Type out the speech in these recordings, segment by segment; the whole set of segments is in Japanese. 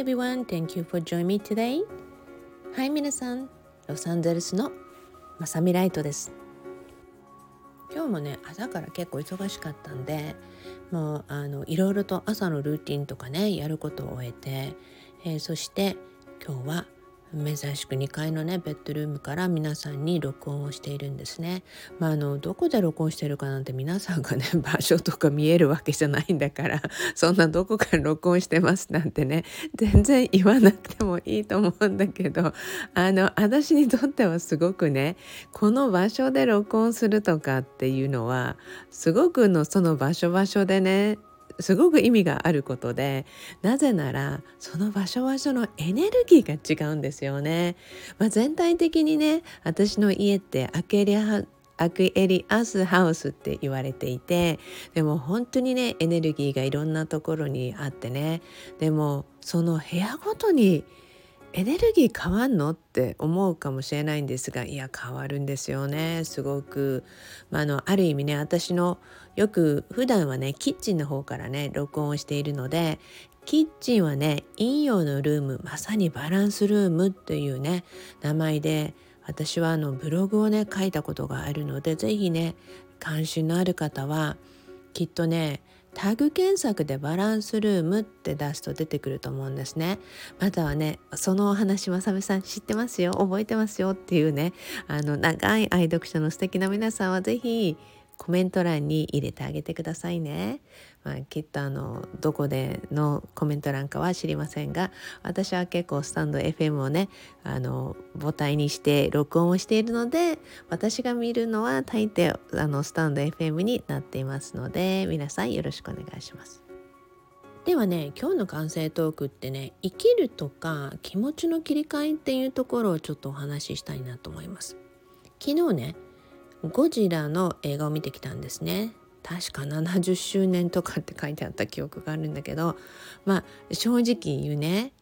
everyone, thank you for joining me today. はい、皆さん、ロサンゼルスのまさみライトです。今日もね、朝から結構忙しかったんで、もうあのいろいろと朝のルーティンとかね、やることを終えて、えー、そして今日は珍しく2階のねベッドルームから皆さんに録音をしているんですね。まあ、あのどこで録音してるかなんて皆さんがね 場所とか見えるわけじゃないんだからそんなどこから録音してますなんてね全然言わなくてもいいと思うんだけどあの私にとってはすごくねこの場所で録音するとかっていうのはすごくのその場所場所でねすごく意味があることでなぜならその場所場所のエネルギーが違うんですよね。まあ、全体的にね私の家ってアクエリアアクエリアスハウスって言われていてでも本当にねエネルギーがいろんなところにあってねでもその部屋ごとにエネルギー変わんの？って思うかもしれないんですがいや変わるんですよね。すごく、まあ、あのある意味ね私のよく普段はねキッチンの方からね録音をしているのでキッチンはね陰陽のルームまさにバランスルームというね名前で私はあのブログをね書いたことがあるので是非ね関心のある方はきっとねタグ検索でバランスルームって出すと出てくると思うんですね。またはね、そのお話、まさみさん知ってますよ、覚えてますよっていうね、あの、長い愛読者の素敵な皆さんは是非コメント欄に入れてあげてくださいね。まあ、きっとあのどこでのコメント欄かは知りませんが私は結構スタンド FM をねあの母体にして録音をしているので私が見るのは大抵あのスタンド FM になっていますので皆さんよろしくお願いします。ではね今日の完成トークってね生きるとか気持ちの切り替えっていうところをちょっとお話ししたいなと思います。昨日ねゴジラの映画を見てきたんですね確か70周年とかって書いてあった記憶があるんだけどまあ正直言うね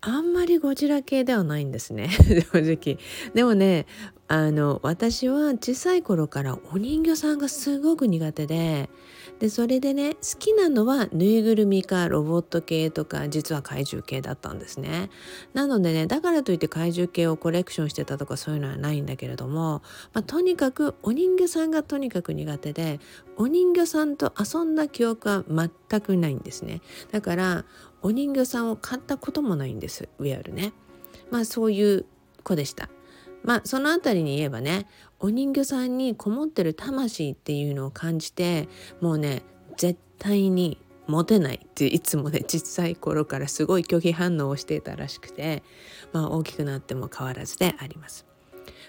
あんまりゴジラ系ではないんですね。正直。でもねあの私は小さい頃からお人形さんがすごく苦手ででそれでね好きなのはぬいぐるみかロボット系とか実は怪獣系だったんですね。なのでねだからといって怪獣系をコレクションしてたとかそういうのはないんだけれども、まあ、とにかくお人形さんがとにかく苦手でお人形さんと遊んだ記憶は全くないんですね。だからお人形さんを買ったこともないんですウェアルね。まあそういう子でした。まあその辺りに言えばねお人形さんにこもってる魂っていうのを感じてもうね絶対にモテないっていつもね小さい頃からすごい拒否反応をしていたらしくて、まあ、大きくなっても変わらずであります。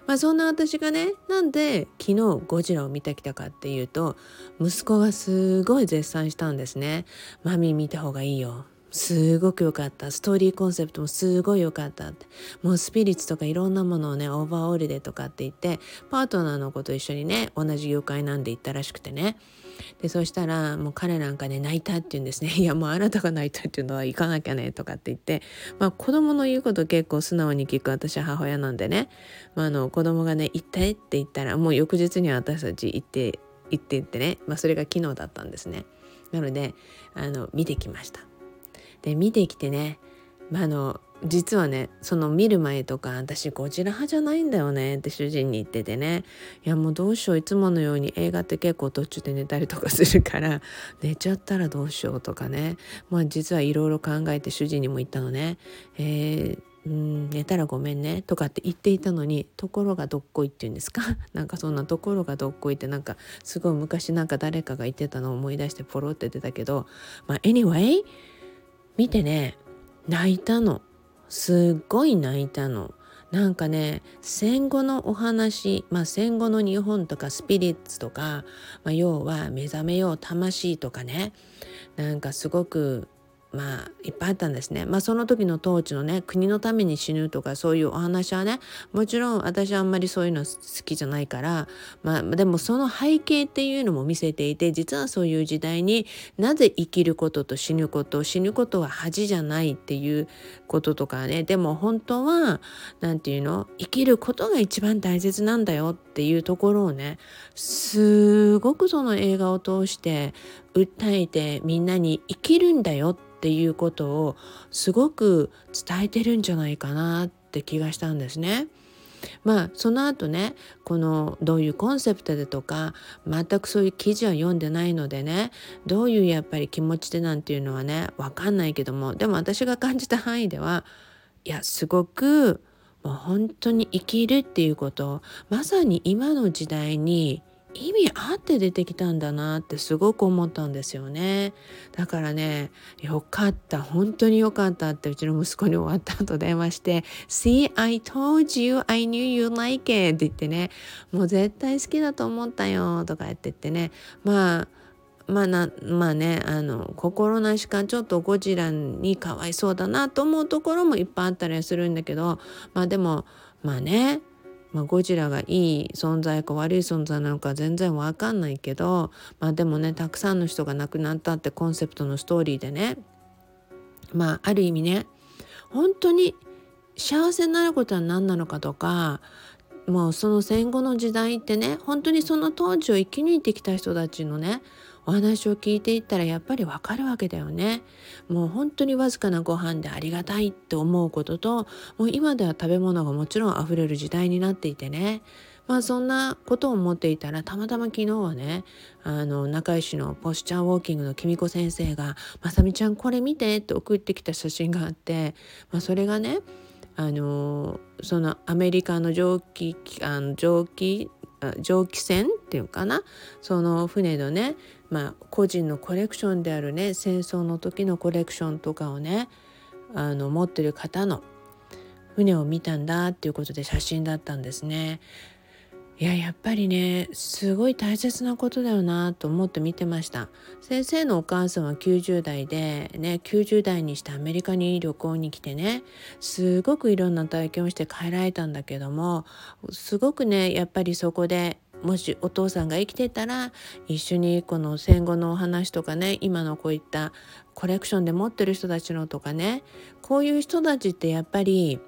まあ、そんな私がねなんで昨日ゴジラを見てきたかっていうと息子がすごい絶賛したんですね。マミ見た方がいいよすごく良かった。ストーリーコンセプトもすごい良かった。ってもうスピリッツとかいろんなものをねオーバーオールでとかって言ってパートナーの子と一緒にね同じ業界なんで行ったらしくてね。でそしたらもう彼なんかね泣いたって言うんですね。いやもうあなたが泣いたっていうのは行かなきゃねとかって言って。まあ子供の言うこと結構素直に聞く私は母親なんでね、まあ、あの子供がね行ってって言ったらもう翌日には私たち行って行ってってね、まあ、それが昨日だったんですね。なのであの見てきました。で見てきてね、まあ、あの実はねその見る前とか私ゴジラ派じゃないんだよねって主人に言っててね。いやもうどうしよういつものように映画って結構途中で寝たりとかするから 寝ちゃったらどうしようとかね。まあ実はいろいろ考えて主人にも言ったのね。えーうん寝たらごめんねとかって言っていたのにところがどっこいっていうんですか？なんかそんなところがどっこいってなんかすごい昔なんか誰かが言ってたのを思い出してポロって出たけど。まあ anyway 見てね泣いたの。すっごい泣いたの。なんかね戦後のお話、まあ、戦後の日本とかスピリッツとか、まあ、要は目覚めよう魂とかね。なんかすごくまあいっぱいあったんですね。まあその時の統治のね国のために死ぬとかそういうお話はねもちろん私はあんまりそういうの好きじゃないからまあでもその背景っていうのも見せていて実はそういう時代になぜ生きることと死ぬこと死ぬことは恥じゃないっていうこととかねでも本当は何て言うの生きることが一番大切なんだよっていうところをねすごくその映画を通して訴えてみんなに生きるんだよっていうことをすごく伝えてるんじゃないかなって気がしたんですね。まあその後ねこのどういうコンセプトでとか全くそういう記事は読んでないのでねどういうやっぱり気持ちでなんていうのはね分かんないけどもでも私が感じた範囲ではいやすごくもう本当に生きるっていうことまさに今の時代に意味あって出てきたんだなってすごく思ったんですよね。だからねよかった本当によかったってうちの息子に終わった後電話して「See I told you I knew you like it」って言ってねもう絶対好きだと思ったよとか言ってってねまあまあなまあねあの心なしかちょっとゴジラにかわいそうだなと思うところもいっぱいあったりするんだけどまあでもまあねまあ、ゴジラがいい存在か悪い存在なのか全然わかんないけど、まあ、でもねたくさんの人が亡くなったってコンセプトのストーリーでねまあある意味ね本当に幸せになることは何なのかとかもうその戦後の時代ってね本当にその当時を生き抜いてきた人たちのねお話を聞いていったらやっぱりわかるわけだよね。もう本当にわずかなご飯でありがたいって思うことともう今では食べ物がもちろん溢れる時代になっていてねまあそんなことを思っていたらたまたま昨日はねあの仲良しのポスチャーウォーキングのきみこ先生が「まさみちゃんこれ見て」って送ってきた写真があって、まあ、それがねあのそのアメリカの蒸気あの蒸気蒸気船っていうかな？その船のね、まあ、個人のコレクションであるね戦争の時のコレクションとかをねあの持ってる方の船を見たんだっていうことで写真だったんですね。いややっぱりねすごい大切なことだよなと思って見てました。先生のお母さんは90代でね90代にしてアメリカに旅行に来てねすごくいろんな体験をして帰られたんだけどもすごくねやっぱりそこでもしお父さんが生きてたら一緒にこの戦後のお話とかね今のこういったコレクションで持ってる人たちのとかねこういう人たちってやっぱり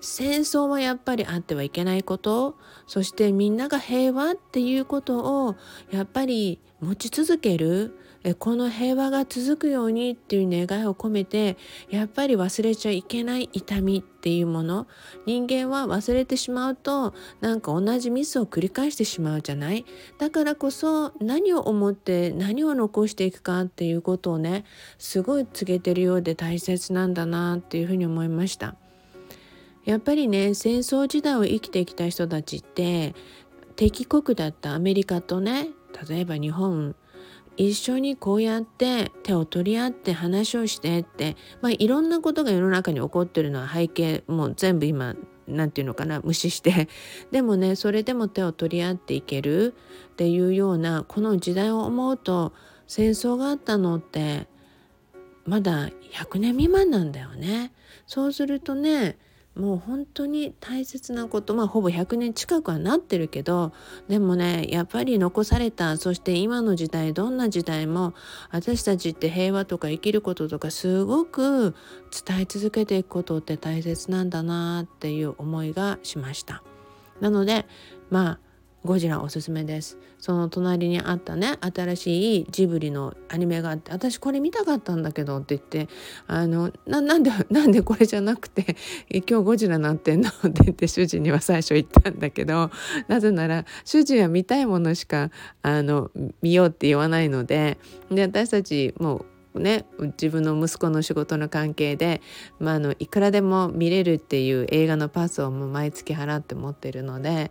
戦争はやっぱりあってはいけないことそしてみんなが平和っていうことをやっぱり持ち続けるこの平和が続くようにっていう願いを込めてやっぱり忘れちゃいけない痛みっていうもの人間は忘れてしまうとなんか同じミスを繰り返してしまうじゃない？だからこそ何を思って何を残していくかっていうことをねすごい告げてるようで大切なんだなっていうふうに思いました。やっぱりね戦争時代を生きてきた人たちって敵国だったアメリカとね例えば日本一緒にこうやって手を取り合って話をしてって、まあ、いろんなことが世の中に起こってるのは背景もう全部今何て言うのかな無視して でもねそれでも手を取り合っていけるっていうようなこの時代を思うと戦争があったのってまだ100年未満なんだよね。そうするとねもう本当に大切なことまあほぼ100年近くはなってるけどでもねやっぱり残されたそして今の時代どんな時代も私たちって平和とか生きることとかすごく伝え続けていくことって大切なんだなっていう思いがしました。なのでまあゴジラおすすめです。その隣にあったね新しいジブリのアニメがあって私これ見たかったんだけどって言ってあのなんでなんでこれじゃなくて今日ゴジラなってんの？って言って主人には最初言ったんだけどなぜなら主人は見たいものしかあの見ようって言わないのでで私たちもうね、自分の息子の仕事の関係で、まあ、あのいくらでも見れるっていう映画のパスをもう毎月払って持ってるので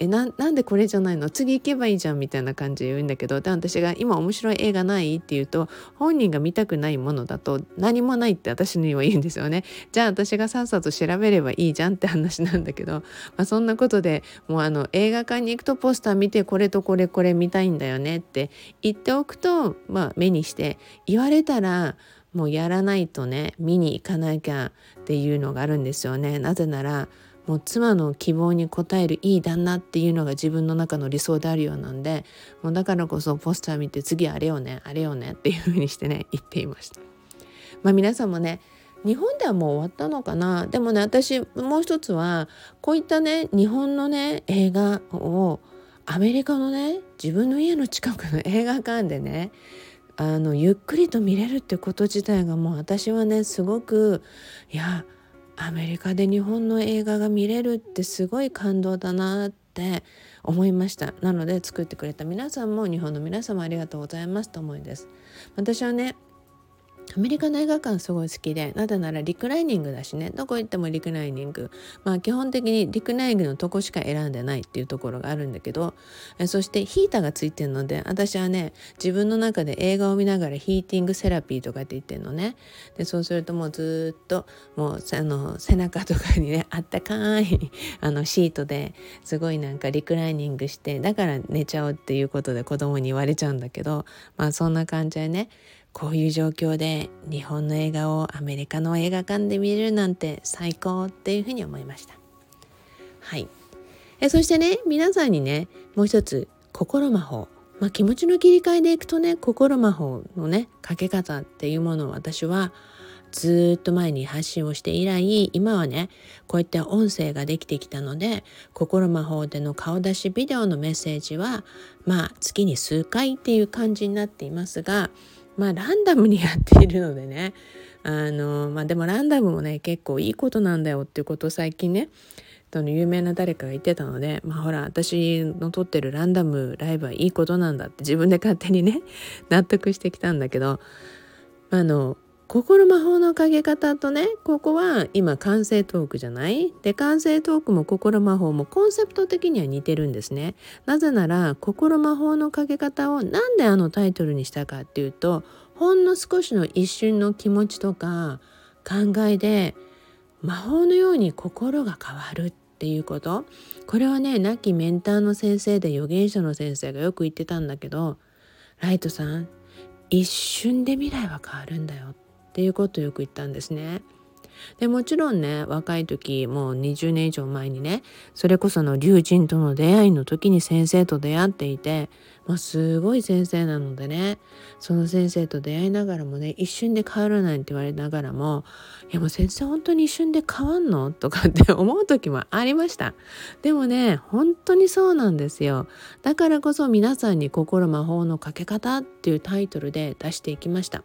えななんでこれじゃないの？次行けばいいじゃんみたいな感じで言うんだけどで私が今面白い映画ないって言うと本人が見たくないものだと何もないって私には言うんですよね。じゃあ私がさっさと調べればいいじゃんって話なんだけど、まあ、そんなことでもうあの映画館に行くとポスター見てこれとこれこれ見たいんだよねって言っておくと、まあ、目にして言われたらもうやらないとね見に行かなきゃっていうのがあるんですよね。なぜならもう妻の希望に応えるいい旦那っていうのが自分の中の理想であるようなんでもうだからこそポスター見て次あれよねあれよねっていうふうにしてね 言っていました。まあ皆さんもね日本ではもう終わったのかな？でもね私もう一つはこういったね日本のね映画をアメリカのね自分の家の近くの 映画館でねあのゆっくりと見れるってこと自体がもう私はねすごくいやアメリカで日本の映画が見れるってすごい感動だなって思いました。なので作ってくれた皆さんも日本の皆様ありがとうございますと思います。私はねアメリカの映画館すごい好きでなぜならリクライニングだしね。どこ行ってもリクライニング。まあ基本的にリクライニングのとこしか選んでないっていうところがあるんだけどえそしてヒーターがついてるので私はね自分の中で映画を見ながらヒーティングセラピーとかって言ってるのね。でそうするともうずっともうあの背中とかにねあったかいあのシートですごいなんかリクライニングしてだから寝ちゃおうっていうことで子供に言われちゃうんだけどまあそんな感じでねこういう状況で日本の映画をアメリカの映画館で見れるなんて最高っていうふうに思いました。はい。えそしてね、皆さんにね、もう一つ、心魔法。まあ、気持ちの切り替えでいくとね、心魔法のね、かけ方っていうものを私はずっと前に発信をして以来、今はね、こういった音声ができてきたので、心魔法での顔出しビデオのメッセージは、まあ、月に数回っていう感じになっていますが、まあランダムにやっているのでね。あのまあでもランダムもね結構いいことなんだよっていうことを最近ねその有名な誰かが言ってたのでまあほら私の撮ってるランダムライブはいいことなんだって自分で勝手にね納得してきたんだけどあの心魔法のかけ方とねここは今完成トークじゃない？で完成トークも心魔法もコンセプト的には似てるんですね。なぜなら心魔法のかけ方をなんであのタイトルにしたかっていうとほんの少しの一瞬の気持ちとか考えで魔法のように心が変わるっていうこと。これはね亡きメンターの先生で預言者の先生がよく言ってたんだけどライトさん一瞬で未来は変わるんだよ。ってっていうことをよく言ったんですね。でもちろんね若い時もう20年以上前にねそれこその龍神との出会いの時に先生と出会っていて、まあ、すごい先生なのでねその先生と出会いながらもね一瞬で変わらないって言われながらもいやもう先生本当に一瞬で変わんの？とかって 思う時もありました。でもね本当にそうなんですよ。だからこそ皆さんに心魔法のかけ方っていうタイトルで出していきました。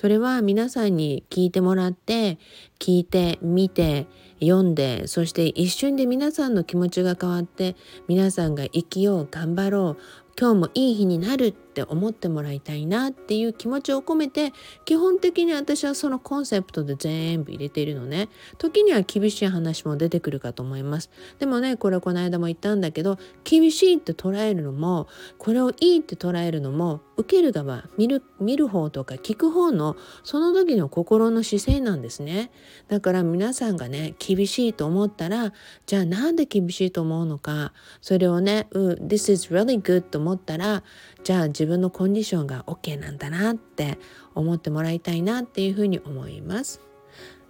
それは皆さんに聞いてもらって聞いて見て読んでそして一瞬で皆さんの気持ちが変わって皆さんが生きよう頑張ろう今日もいい日になるって思ってもらいたいなっていう気持ちを込めて基本的に私はそのコンセプトで全部入れているのね。時には厳しい話も出てくるかと思います。でもねこれこの間も言ったんだけど厳しいって捉えるのもこれをいいって捉えるのも受ける側見る見る方とか聞く方のその時の心の姿勢なんですね。だから皆さんがね厳しいと思ったらじゃあなんで厳しいと思うのか。それをね、うん、This is really good と思ったらじゃあ自分のコンディションが OK なんだなって思ってもらいたいなっていうふうに思います。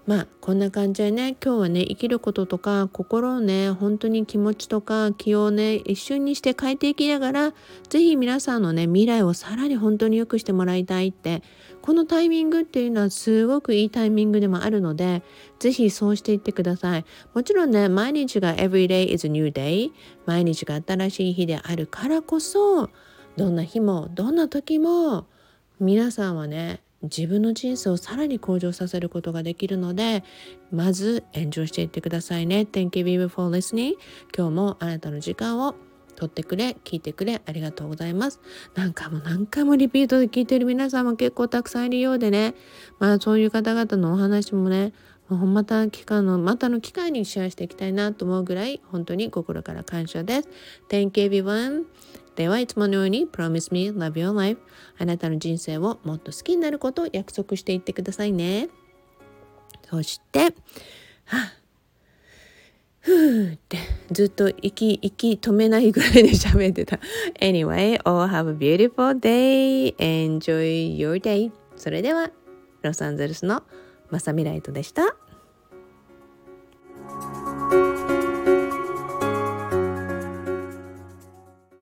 まあこんな感じでね今日はね生きることとか心をね本当に気持ちとか気をね一瞬にして変えていきながら是非皆さんのね未来をさらに本当に良くしてもらいたいってこのタイミングっていうのはすごくいいタイミングでもあるので是非そうしていってくださいもちろんね毎日が Every day is a new day 毎日が新しい日であるからこそどんな日もどんな時も皆さんはね自分の人生をさらに向上させることができるのでまずエンジョイしていってくださいね。Thank you for listening. 今日もあなたの時間を取ってくれ聞いてくれありがとうございます。何回も何回もリピートで聞いてる皆さんも結構たくさんいるようでね。まあそういう方々のお話もねまた期間のまたの機会にシェアしていきたいなと思うぐらい本当に心から感謝です。Thank you everyone. ではいつものように Promise me love your life. あなたの人生をもっと好きになることを約束していってくださいね。そしてはふーってずっと息息止めないぐらいで喋ってた。Anyway, all have a beautiful day. Enjoy your day. それではロサンゼルスのマサミライトでした。